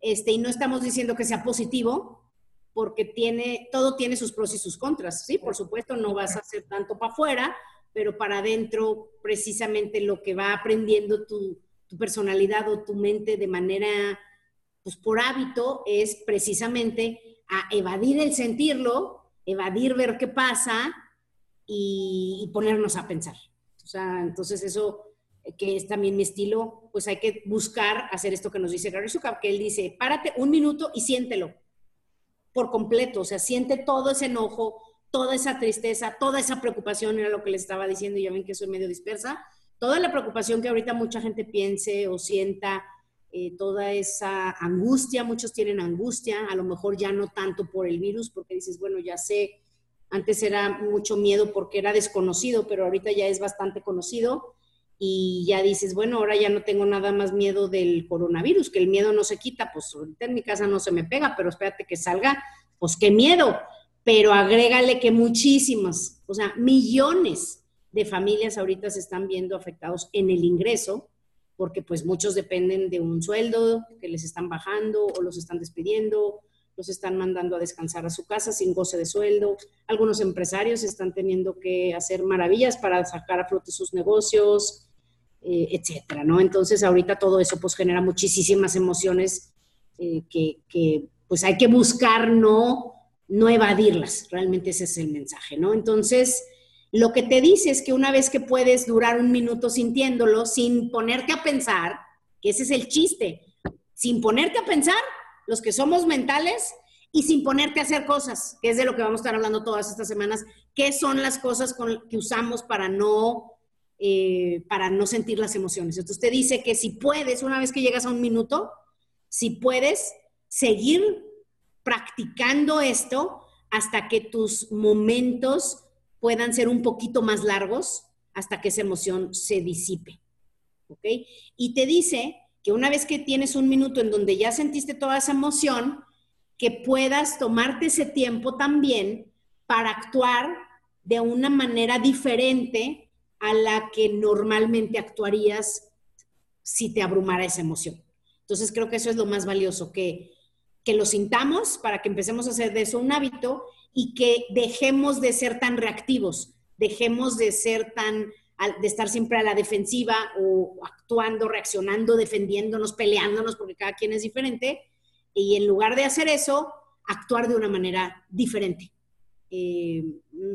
este, y no estamos diciendo que sea positivo, porque tiene, todo tiene sus pros y sus contras, ¿sí? Por supuesto, no vas a hacer tanto para afuera, pero para adentro, precisamente lo que va aprendiendo tu, personalidad o tu mente de manera, pues por hábito, es precisamente a evadir el sentirlo evadir, ver qué pasa y, ponernos a pensar. O sea, entonces eso que es también mi estilo, pues hay que buscar hacer esto que nos dice Gary Zukav, que él dice, párate un minuto y siéntelo por completo, o sea, siente todo ese enojo, toda esa tristeza, toda esa preocupación, era lo que les estaba diciendo, ya ven que soy medio dispersa, toda la preocupación que ahorita mucha gente piense o sienta, eh, toda esa angustia, muchos tienen angustia, a lo mejor ya no tanto por el virus, porque dices, bueno, ya sé, antes era mucho miedo porque era desconocido, pero ahorita ya es bastante conocido y ya dices, bueno, ahora ya no tengo nada más miedo del coronavirus, que el miedo no se quita, pues ahorita en mi casa no se me pega, pero espérate que salga, pues qué miedo, pero agrégale que muchísimas, o sea, millones de familias ahorita se están viendo afectados en el ingreso porque pues muchos dependen de un sueldo que les están bajando o los están despidiendo, los están mandando a descansar a su casa sin goce de sueldo. Algunos empresarios están teniendo que hacer maravillas para sacar a flote sus negocios, eh, etcétera, ¿no? Entonces ahorita todo eso pues genera muchísimas emociones eh, que, pues hay que buscar no, no evadirlas. Realmente ese es el mensaje, ¿no? Entonces lo que te dice es que una vez que puedes durar un minuto sintiéndolo, sin ponerte a pensar, que ese es el chiste, sin ponerte a pensar, los que somos mentales, y sin ponerte a hacer cosas, que es de lo que vamos a estar hablando todas estas semanas, qué son las cosas que usamos para no, eh, para no sentir las emociones. Entonces te dice que si puedes, una vez que llegas a un minuto, si puedes seguir practicando esto hasta que tus momentos puedan ser un poquito más largos hasta que esa emoción se disipe. ¿Ok? Y te dice que una vez que tienes un minuto en donde ya sentiste toda esa emoción, que puedas tomarte ese tiempo también para actuar de una manera diferente a la que normalmente actuarías si te abrumara esa emoción. Entonces creo que eso es lo más valioso, que, que lo sintamos para que empecemos a hacer de eso un hábito y que dejemos de ser tan reactivos, dejemos de ser tan, de estar siempre a la defensiva o actuando, reaccionando, defendiéndonos, peleándonos, porque cada quien es diferente, y en lugar de hacer eso, actuar de una manera diferente. Eh,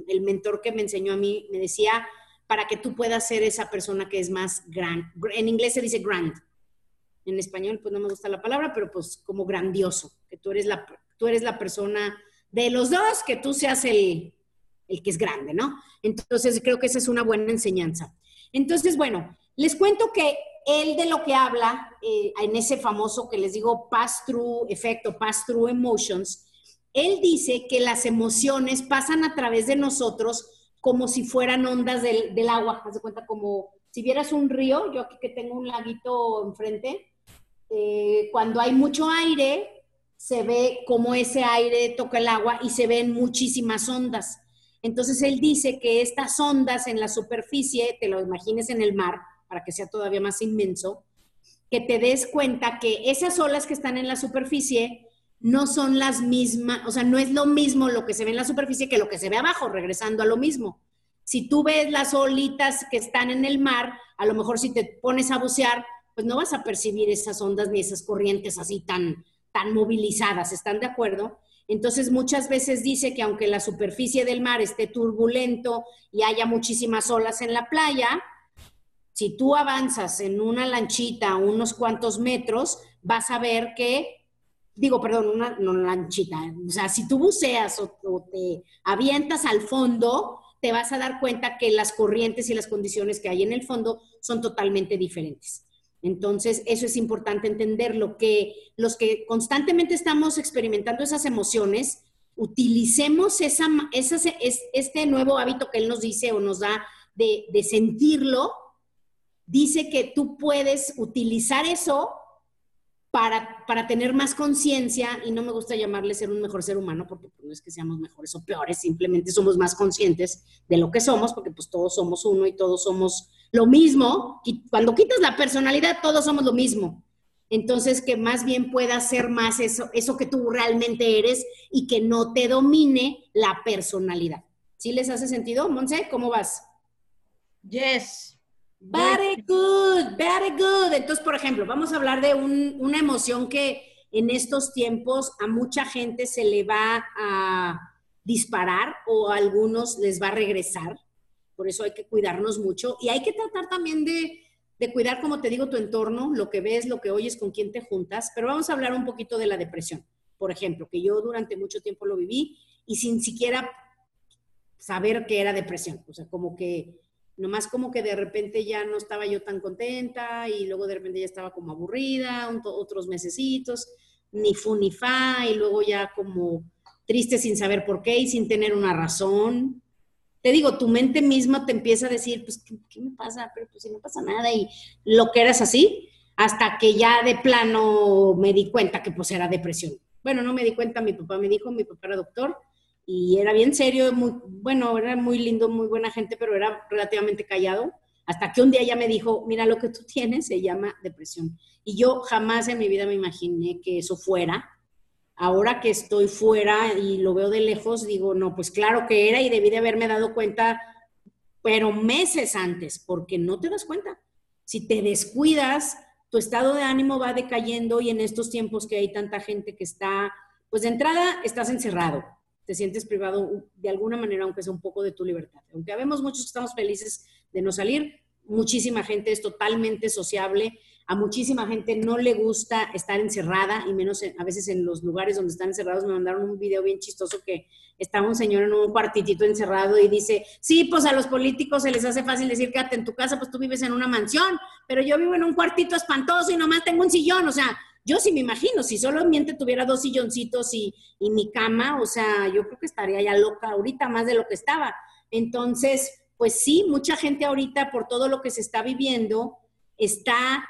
el mentor que me enseñó a mí me decía, para que tú puedas ser esa persona que es más grand, en inglés se dice grand, en español pues no me gusta la palabra, pero pues como grandioso, que tú eres la, tú eres la persona de los dos, que tú seas el, el que es grande, ¿no? Entonces, creo que esa es una buena enseñanza. Entonces, bueno, les cuento que él de lo que habla eh, en ese famoso que les digo pass-through efecto, pass-through emotions, él dice que las emociones pasan a través de nosotros como si fueran ondas del, del agua. Haz de cuenta como si vieras un río, yo aquí que tengo un laguito enfrente, eh, cuando hay mucho aire, se ve como ese aire toca el agua y se ven muchísimas ondas. Entonces él dice que estas ondas en la superficie, te lo imagines en el mar, para que sea todavía más inmenso, que te des cuenta que esas olas que están en la superficie no son las mismas, o sea, no es lo mismo lo que se ve en la superficie que lo que se ve abajo, regresando a lo mismo. Si tú ves las olitas que están en el mar, a lo mejor si te pones a bucear, pues no vas a percibir esas ondas ni esas corrientes así tan, tan movilizadas, ¿están de acuerdo? Entonces muchas veces dice que aunque la superficie del mar esté turbulento y haya muchísimas olas en la playa, si tú avanzas en una lanchita unos cuantos metros, vas a ver que, digo, perdón, una no lanchita, o sea, si tú buceas o, o te avientas al fondo, te vas a dar cuenta que las corrientes y las condiciones que hay en el fondo son totalmente diferentes. Entonces, eso es importante entenderlo, que los que constantemente estamos experimentando esas emociones, utilicemos esa, este nuevo hábito que él nos dice o nos da de, de sentirlo, dice que tú puedes utilizar eso para, para, tener más conciencia, y no me gusta llamarle ser un mejor ser humano, porque pues, no es que seamos mejores o peores, simplemente somos más conscientes de lo que somos, porque pues todos somos uno y todos somos lo mismo, cuando quitas la personalidad, todos somos lo mismo. Entonces, que más bien puedas ser más eso, eso que tú realmente eres y que no te domine la personalidad. ¿Sí les hace sentido, Monse? ¿Cómo vas? Yes. Very good, very good. Entonces, por ejemplo, vamos a hablar de una emoción que en estos tiempos a mucha gente se le va a disparar o a algunos les va a regresar. Por eso hay que cuidarnos mucho y hay que tratar también de, cuidar, como te digo, tu entorno, lo que ves, lo que oyes, con quién te juntas. Pero vamos a hablar un poquito de la depresión, por ejemplo, que yo durante mucho tiempo lo viví y sin siquiera saber que era depresión. O sea, como que nomás como que de repente ya no estaba yo tan contenta y luego de repente ya estaba como aburrida, otros mesecitos, ni fu ni fa, y luego ya como triste sin saber por qué y sin tener una razón. Te digo, tu mente misma te empieza a decir, pues, ¿qué, me pasa? Pero pues si no pasa nada y lo que eras así, hasta que ya de plano me di cuenta que pues era depresión. Bueno, no me di cuenta, mi papá me dijo, mi papá era doctor, y era bien serio, muy, bueno, era muy lindo, muy buena gente, pero era relativamente callado, hasta que un día ya me dijo, mira, lo que tú tienes se llama depresión. Y yo jamás en mi vida me imaginé que eso fuera. Ahora que estoy fuera y lo veo de lejos, digo, no, pues claro que era y debí de haberme dado cuenta, pero meses antes, porque no te das cuenta. Si te descuidas, tu estado de ánimo va decayendo y en estos tiempos que hay tanta gente que está, pues de entrada estás encerrado, te sientes privado de alguna manera, aunque sea un poco de tu libertad. Aunque vemos muchos que estamos felices de no salir, muchísima gente es totalmente sociable, a muchísima gente no le gusta estar encerrada y menos a veces en los lugares donde están encerrados. Me mandaron un video bien chistoso que estaba un señor en un cuartitito encerrado y dice, sí, pues a los políticos se les hace fácil decir, quédate en tu casa, pues tú vives en una mansión, pero yo vivo en un cuartito espantoso y nomás tengo un sillón, o sea, yo sí me imagino, si solamente tuviera dos silloncitos y, mi cama, o sea, yo creo que estaría ya loca ahorita más de lo que estaba. Entonces, pues sí, mucha gente ahorita por todo lo que se está viviendo está,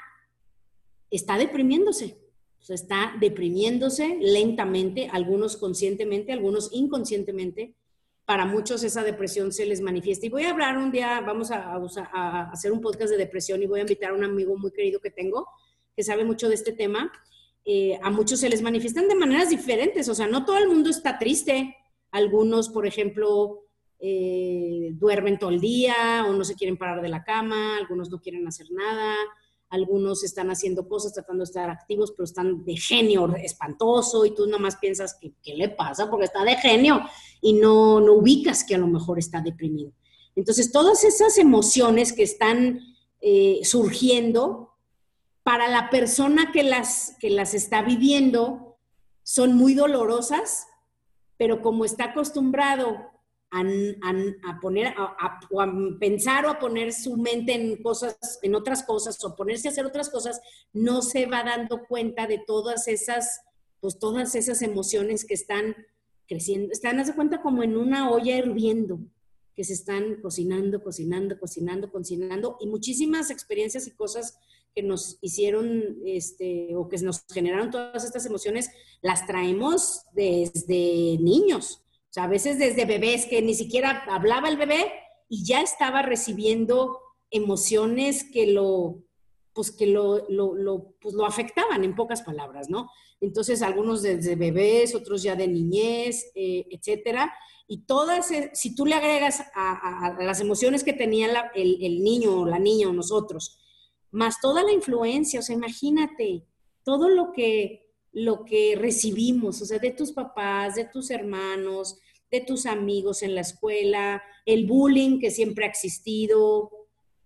está deprimiéndose. O sea, está deprimiéndose lentamente, algunos conscientemente, algunos inconscientemente. Para muchos esa depresión se les manifiesta. Y voy a hablar un día, vamos a, hacer un podcast de depresión y voy a invitar a un amigo muy querido que tengo, que sabe mucho de este tema, eh, a muchos se les manifiestan de maneras diferentes, o sea, no todo el mundo está triste. Algunos, por ejemplo, eh, duermen todo el día o no se quieren parar de la cama, algunos no quieren hacer nada, algunos están haciendo cosas tratando de estar activos, pero están de genio espantoso y tú nomás piensas que qué le pasa porque está de genio y no, no ubicas que a lo mejor está deprimido. Entonces, todas esas emociones que están eh, surgiendo para la persona que las, que las está viviendo son muy dolorosas, pero como está acostumbrado a, poner, a, pensar o a poner su mente en cosas, en otras cosas, o ponerse a hacer otras cosas, no se va dando cuenta de todas esas, pues todas esas emociones que están creciendo. Están, hace cuenta, como en una olla hirviendo, que se están cocinando, cocinando, cocinando, cocinando, y muchísimas experiencias y cosas que nos hicieron este, o que nos generaron todas estas emociones, las traemos desde niños. O sea, a veces desde bebés que ni siquiera hablaba el bebé y ya estaba recibiendo emociones que lo, pues que lo, lo, pues lo afectaban en pocas palabras, ¿no? Entonces, algunos desde bebés, otros ya de niñez, eh, etcétera. Y todas, eh, si tú le agregas a, las emociones que tenía el, el, niño o la niña o nosotros, más toda la influencia, o sea, imagínate todo lo que, lo que recibimos, o sea, de tus papás, de tus hermanos, de tus amigos en la escuela, el bullying que siempre ha existido,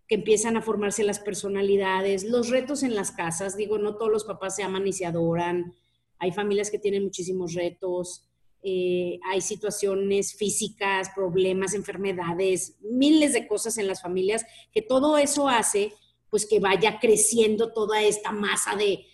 que empiezan a formarse las personalidades, los retos en las casas, digo, no todos los papás se aman y se adoran, hay familias que tienen muchísimos retos, eh, hay situaciones físicas, problemas, enfermedades, miles de cosas en las familias, que todo eso hace pues que vaya creciendo toda esta masa de,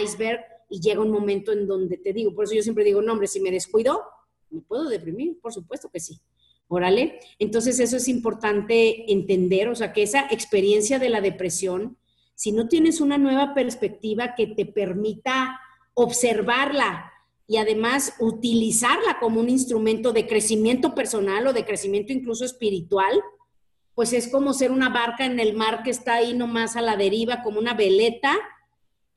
iceberg y llega un momento en donde te digo, por eso yo siempre digo, no, hombre, si me descuido, ¿me puedo deprimir? Por supuesto que sí. Órale. Entonces eso es importante entender, o sea, que esa experiencia de la depresión, si no tienes una nueva perspectiva que te permita observarla y además utilizarla como un instrumento de crecimiento personal o de crecimiento incluso espiritual, pues es como ser una barca en el mar que está ahí nomás a la deriva, como una veleta,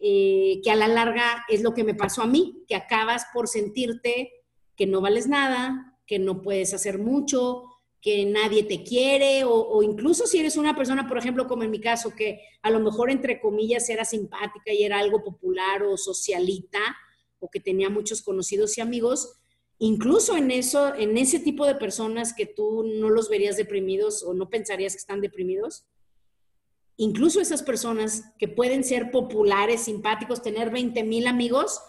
eh, que a la larga es lo que me pasó a mí, que acabas por sentirte que no vales nada, que no puedes hacer mucho, que nadie te quiere, o, o, incluso si eres una persona, por ejemplo, como en mi caso, que a lo mejor entre comillas era simpática y era algo popular o socialita, o que tenía muchos conocidos y amigos, incluso en eso, en ese tipo de personas que tú no los verías deprimidos o no pensarías que están deprimidos, incluso esas personas que pueden ser populares, simpáticos, tener 20 mil amigos,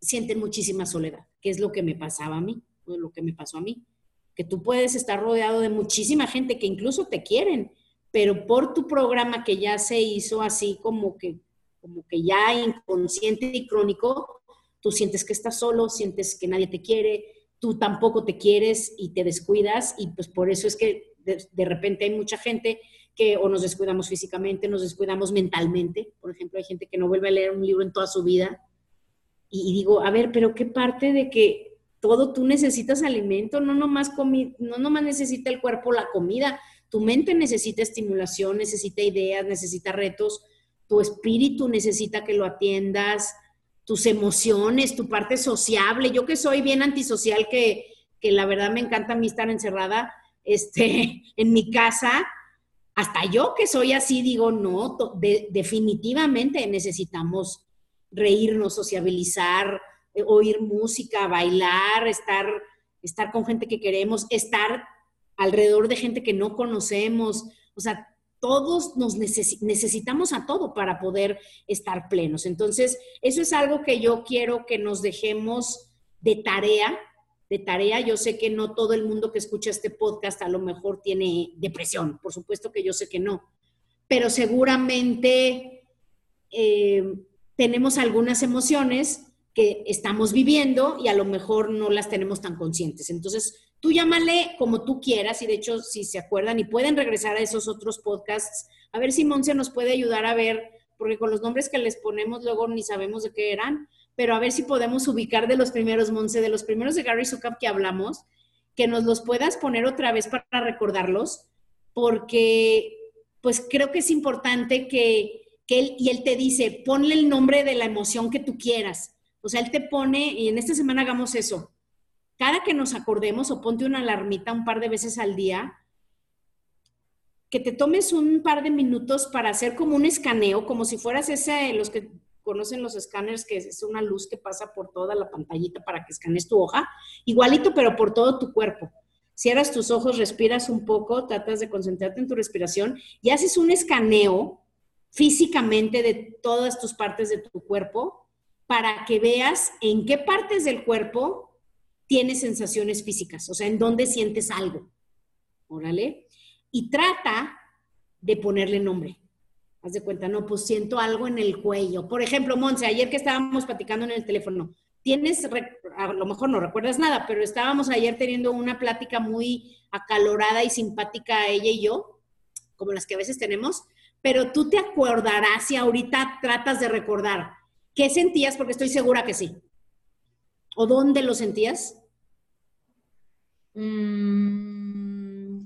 sienten muchísima soledad, que es lo que me pasaba a mí, lo que me pasó a mí, que tú puedes estar rodeado de muchísima gente que incluso te quieren, pero por tu programa que ya se hizo así como que, como que ya inconsciente y crónico, tú sientes que estás solo, sientes que nadie te quiere, tú tampoco te quieres y te descuidas y pues por eso es que de, de repente hay mucha gente que o nos descuidamos físicamente, nos descuidamos mentalmente. Por ejemplo, hay gente que no vuelve a leer un libro en toda su vida. Y, digo, a ver, pero ¿qué parte de que todo tú necesitas alimento? No nomás, no nomás necesita el cuerpo la comida. Tu mente necesita estimulación, necesita ideas, necesita retos. Tu espíritu necesita que lo atiendas. Tus emociones, tu parte sociable. Yo que soy bien antisocial, que, que la verdad me encanta a mí estar encerrada este, en mi casa, hasta yo que soy así digo, no, definitivamente necesitamos reírnos, sociabilizar, eh, oír música, bailar, estar, estar con gente que queremos, estar alrededor de gente que no conocemos. O sea, todos nos necesitamos a todo para poder estar plenos. Entonces, eso es algo que yo quiero que nos dejemos de tarea de tarea. Yo sé que no todo el mundo que escucha este podcast a lo mejor tiene depresión, por supuesto que yo sé que no, pero seguramente eh, tenemos algunas emociones que estamos viviendo y a lo mejor no las tenemos tan conscientes. Entonces, tú llámale como tú quieras y de hecho, si se acuerdan y pueden regresar a esos otros podcasts, a ver si Monse nos puede ayudar a ver, porque con los nombres que les ponemos luego ni sabemos de qué eran, pero a ver si podemos ubicar de los primeros, Monse, de los primeros de Gary Zukav que hablamos, que nos los puedas poner otra vez para recordarlos, porque pues creo que es importante que, que él, y él te dice, ponle el nombre de la emoción que tú quieras. O sea, él te pone, y en esta semana hagamos eso. Cada que nos acordemos o ponte una alarmita un par de veces al día, que te tomes un par de minutos para hacer como un escaneo, como si fueras ese, los que conocen los escáneres, que es una luz que pasa por toda la pantallita para que escanees tu hoja, igualito, pero por todo tu cuerpo. Cierras tus ojos, respiras un poco, tratas de concentrarte en tu respiración y haces un escaneo físicamente de todas tus partes de tu cuerpo para que veas en qué partes del cuerpo tienes sensaciones físicas, o sea, en dónde sientes algo. Órale. Y trata de ponerle nombre. Haz de cuenta, no, pues siento algo en el cuello. Por ejemplo, Monse, ayer que estábamos platicando en el teléfono, tienes, a lo mejor no recuerdas nada, pero estábamos ayer teniendo una plática muy acalorada y simpática ella y yo, como las que a veces tenemos, pero tú te acordarás si ahorita tratas de recordar qué sentías, porque estoy segura que sí. ¿O dónde lo sentías? Mm,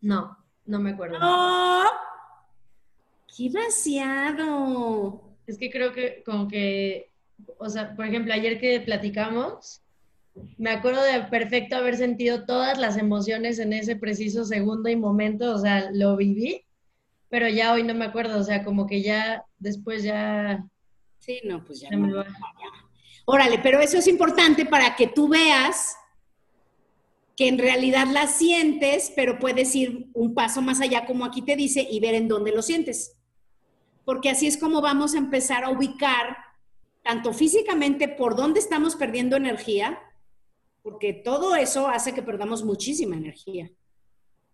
no, no me acuerdo. No, ¡Qué vaciado! Es que creo que como que, o sea, por ejemplo, ayer que platicamos, me acuerdo de perfecto haber sentido todas las emociones en ese preciso segundo y momento, o sea, lo viví, pero ya hoy no me acuerdo, o sea, como que ya después ya... Sí, no, pues ya. Órale, pero eso es importante para que tú veas que en realidad la sientes, pero puedes ir un paso más allá, como aquí te dice, y ver en dónde lo sientes porque así es como vamos a empezar a ubicar tanto físicamente por dónde estamos perdiendo energía, porque todo eso hace que perdamos muchísima energía.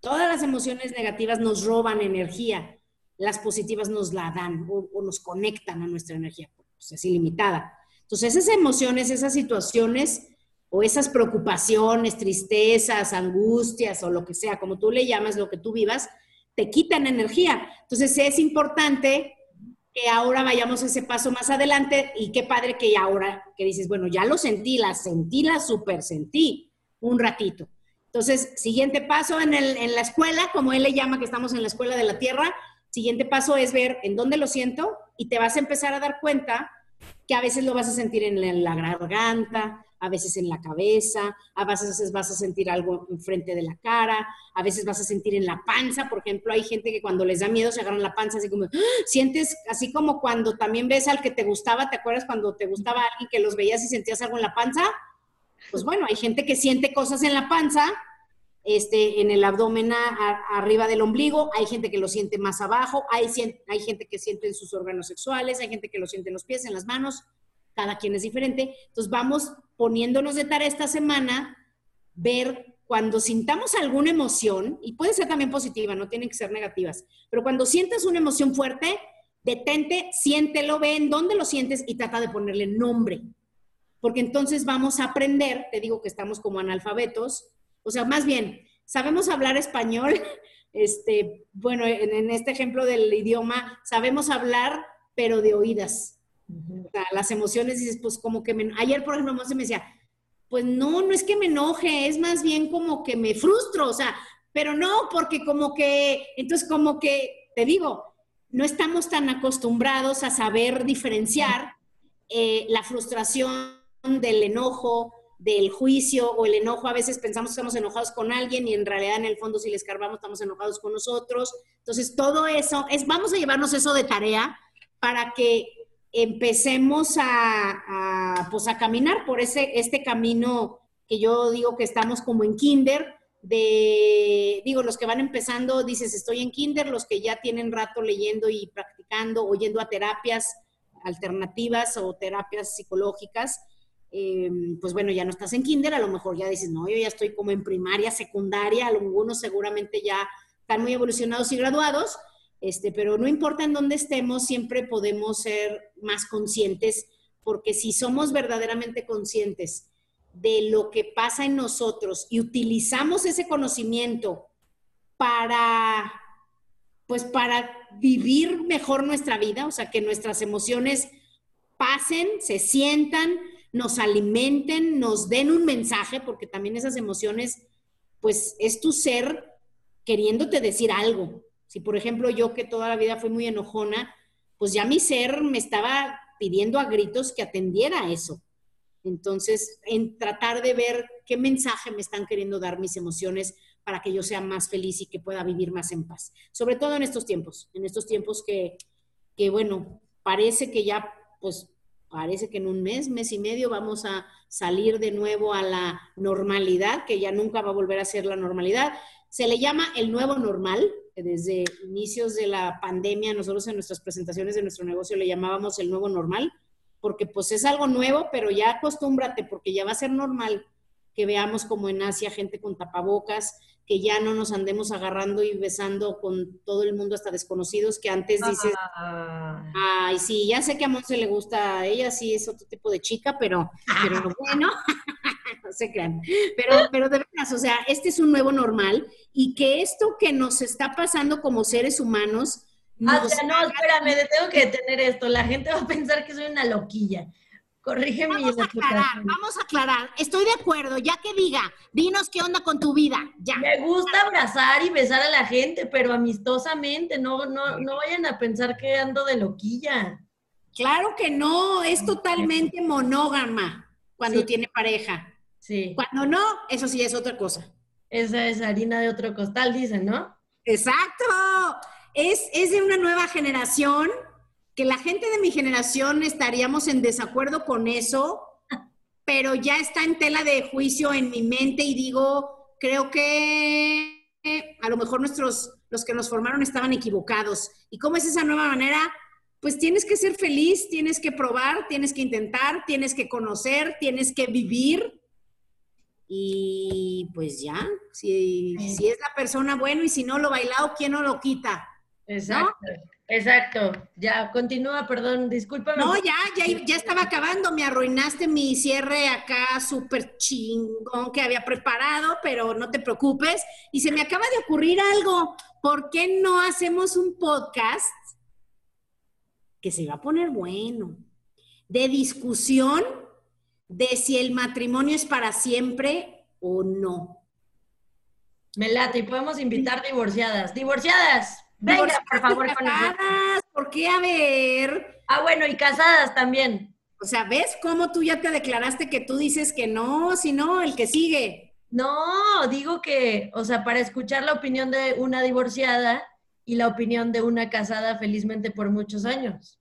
Todas las emociones negativas nos roban energía, las positivas nos la dan o, nos conectan a nuestra energía, pues es ilimitada. Entonces esas emociones, esas situaciones o esas preocupaciones, tristezas, angustias o lo que sea, como tú le llamas, lo que tú vivas, te quitan energía. Entonces es importante que ahora vayamos ese paso más adelante y qué padre que ahora que dices, bueno, ya lo sentí, la sentí, la super sentí un ratito. Entonces, siguiente paso en, el, en la escuela, como él le llama que estamos en la escuela de la tierra, siguiente paso es ver en dónde lo siento y te vas a empezar a dar cuenta que a veces lo vas a sentir en la garganta, a veces en la cabeza, a veces vas a sentir algo enfrente de la cara, a veces vas a sentir en la panza, por ejemplo, hay gente que cuando les da miedo se agarran la panza así como, ¡Ah! sientes así como cuando también ves al que te gustaba, ¿te acuerdas cuando te gustaba alguien que los veías y sentías algo en la panza? Pues bueno, hay gente que siente cosas en la panza, este, en el abdomen arriba del ombligo, hay gente que lo siente más abajo, hay, hay gente que siente en sus órganos sexuales, hay gente que lo siente en los pies, en las manos, cada quien es diferente. Entonces vamos poniéndonos de tarea esta semana, ver cuando sintamos alguna emoción, y puede ser también positiva, no tienen que ser negativas, pero cuando sientas una emoción fuerte, detente, siéntelo, ve en dónde lo sientes y trata de ponerle nombre. Porque entonces vamos a aprender, te digo que estamos como analfabetos, o sea, más bien, sabemos hablar español, este, bueno, en, este ejemplo del idioma, sabemos hablar, pero de oídas. O sea, las emociones dices, pues como que me, ayer, por ejemplo, se me decía, pues no, no es que me enoje, es más bien como que me frustro, o sea, pero no, porque como que, entonces como que, te digo, no estamos tan acostumbrados a saber diferenciar eh, la frustración del enojo, del juicio o el enojo. A veces pensamos que estamos enojados con alguien y en realidad en el fondo si le escarbamos estamos enojados con nosotros. Entonces todo eso es, vamos a llevarnos eso de tarea para que empecemos a, pues a caminar por ese, este camino que yo digo que estamos como en kinder, de, digo, los que van empezando, dices, estoy en kinder, los que ya tienen rato leyendo y practicando, oyendo a terapias alternativas o terapias psicológicas, Em, pues bueno, ya no estás en kinder, a lo mejor ya dices, no, yo ya estoy como en primaria, secundaria, algunos seguramente ya están muy evolucionados y graduados, este, pero no importa en dónde estemos, siempre podemos ser más conscientes, porque si somos verdaderamente conscientes de lo que pasa en nosotros y utilizamos ese conocimiento para, pues para vivir mejor nuestra vida, o sea, que nuestras emociones pasen, se sientan, nos alimenten, nos den un mensaje, porque también esas emociones, pues es tu ser queriéndote decir algo. Si por ejemplo yo que toda la vida fui muy enojona, pues ya mi ser me estaba pidiendo a gritos que atendiera eso. Entonces, en tratar de ver qué mensaje me están queriendo dar mis emociones para que yo sea más feliz y que pueda vivir más en paz. Sobre todo en estos tiempos, en estos tiempos que, que bueno, parece que ya, pues parece que en un mes, mes y medio vamos a salir de nuevo a la normalidad, que ya nunca va a volver a ser la normalidad. Se le llama el nuevo normal. Desde inicios de la pandemia, nosotros en nuestras presentaciones de nuestro negocio le llamábamos el nuevo normal, porque pues es algo nuevo, pero ya acostúmbrate, porque ya va a ser normal que veamos como en Asia gente con tapabocas, que ya no nos andemos agarrando y besando con todo el mundo hasta desconocidos, que antes dices, ah. ay, sí, ya sé que a Monse le gusta, a ella sí es otro tipo de chica, pero, pero bueno, no se crean. Pero, pero de verdad, o sea, este es un nuevo normal y que esto que nos está pasando como seres humanos... Ah, no, espérame, tengo que detener esto. La gente va a pensar que soy una loquilla. Corrígeme. Vamos a aclarar, vamos a aclarar. Estoy de acuerdo, ya que diga, dinos qué onda con tu vida, ya. Me gusta abrazar y besar a la gente, pero amistosamente, no, no, no vayan a pensar que ando de loquilla. Claro que no, es totalmente monógama cuando tiene pareja. Sí. Cuando no, eso sí es otra cosa. Esa es harina de otro costal, dicen, ¿no? Exacto. Es, es de una nueva generación que la gente de mi generación estaríamos en desacuerdo con eso, pero ya está en tela de juicio en mi mente y digo, creo que a lo mejor nuestros, los que nos formaron estaban equivocados. ¿Y cómo es esa nueva manera? Pues tienes que ser feliz, tienes que probar, tienes que intentar, tienes que conocer, tienes que vivir. Y pues ya, si, si es la persona, bueno, y si no lo bailado, ¿quién no lo quita? Exacto. Exacto. Ya, continúa, perdón, discúlpame. No, ya, ya, ya estaba acabando. Me arruinaste mi cierre acá súper chingón que había preparado, pero no te preocupes. Y se me acaba de ocurrir algo. ¿Por qué no hacemos un podcast que se va a poner bueno? De discusión de si el matrimonio es para siempre o no. Me late y podemos invitar divorciadas. Divorciadas, Venga, por favor, casadas, ¿Por qué? A ver. Ah, bueno, y casadas también. O sea, ¿ves cómo tú ya te declaraste que tú dices que no, si no, el que sigue? No, digo que, o sea, para escuchar la opinión de una divorciada y la opinión de una casada felizmente por muchos años.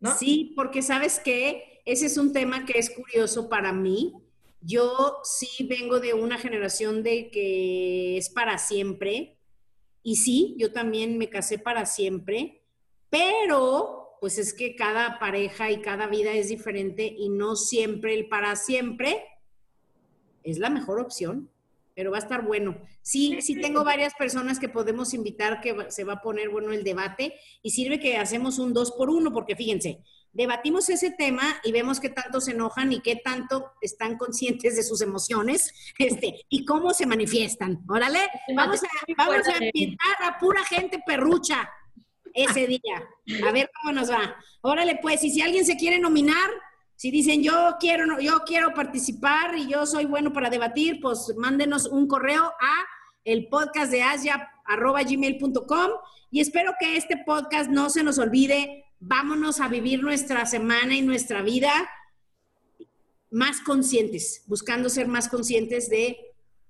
¿no? Sí, porque sabes que ese es un tema que es curioso para mí Yo sí vengo de una generación de que es para siempre. Y sí, yo también me casé para siempre, pero pues es que cada pareja y cada vida es diferente y no siempre el para siempre es la mejor opción, pero va a estar bueno. Sí, sí tengo varias personas que podemos invitar que se va a poner bueno el debate y sirve que hacemos un dos por uno, porque fíjense, debatimos ese tema y vemos qué tanto se enojan y qué tanto están conscientes de sus emociones este, y cómo se manifiestan. Órale, vamos a, vamos a invitar a pura gente perrucha ese día. A ver cómo nos va. Órale, pues, y si alguien se quiere nominar, si dicen yo quiero, yo quiero participar y yo soy bueno para debatir, pues mándenos un correo a el podcast de asia.gmail.com y espero que este podcast no se nos olvide. Vámonos a vivir nuestra semana y nuestra vida más conscientes, buscando ser más conscientes de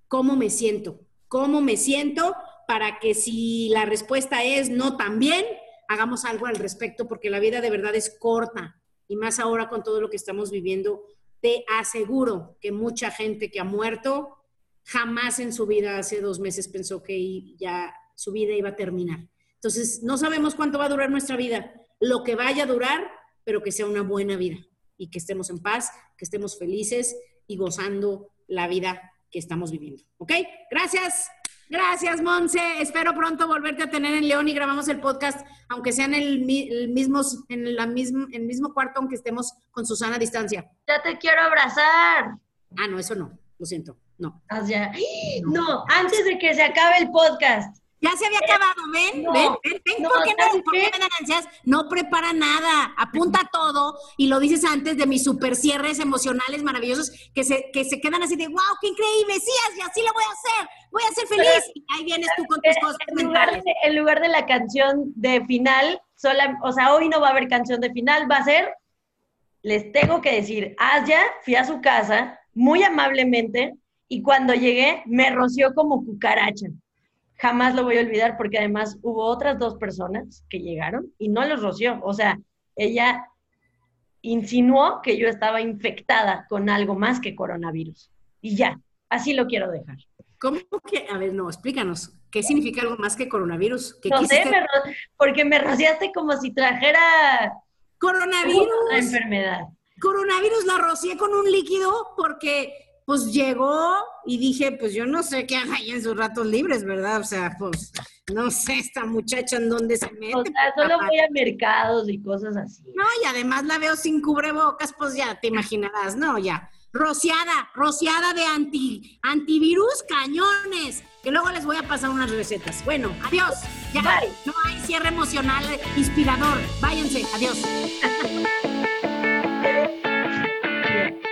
cómo me siento, cómo me siento para que si la respuesta es no también, hagamos algo al respecto, porque la vida de verdad es corta y más ahora con todo lo que estamos viviendo, te aseguro que mucha gente que ha muerto jamás en su vida hace dos meses pensó que ya su vida iba a terminar. Entonces, no sabemos cuánto va a durar nuestra vida, lo que vaya a durar, pero que sea una buena vida y que estemos en paz, que estemos felices y gozando la vida que estamos viviendo. ¿Ok? Gracias. Gracias, Monse. Espero pronto volverte a tener en León y grabamos el podcast, aunque sea en el, mismo, en la mismo, en el mismo cuarto, aunque estemos con Susana a distancia. Ya te quiero abrazar. Ah, no, eso no. Lo siento. No. Ah, no, antes de que se acabe el podcast. Ya se había acabado, ven, ven, ven, ven, ¿por qué no, ¿por qué me dan ansias? No prepara nada, apunta todo y lo dices antes de mis super cierres emocionales maravillosos que se, que se quedan así de, wow, qué increíble, sí, así, así lo voy a hacer, voy a ser feliz. Y ahí vienes tú con tus cosas en lugar, de, en lugar de la canción de final, sola, o sea, hoy no va a haber canción de final, va a ser, les tengo que decir, Asia, fui a su casa muy amablemente y cuando llegué me roció como cucaracha jamás lo voy a olvidar porque además hubo otras dos personas que llegaron y no los roció. O sea, ella insinuó que yo estaba infectada con algo más que coronavirus. Y ya, así lo quiero dejar. ¿Cómo que? A ver, no, explícanos. ¿Qué significa algo más que coronavirus? no sé, porque me rociaste como si trajera coronavirus. La enfermedad. Coronavirus la rocié con un líquido porque pues llegó y dije, pues yo no sé qué haga ahí en sus ratos libres, ¿verdad? O sea, pues no sé esta muchacha en dónde se mete. O sea, solo voy a mercados y cosas así. No, y además la veo sin cubrebocas, pues ya te imaginarás, ¿no? Ya. Rociada, rociada de anti, antivirus cañones, que luego les voy a pasar unas recetas. Bueno, adiós. Ya no hay cierre emocional inspirador. Váyanse, adiós.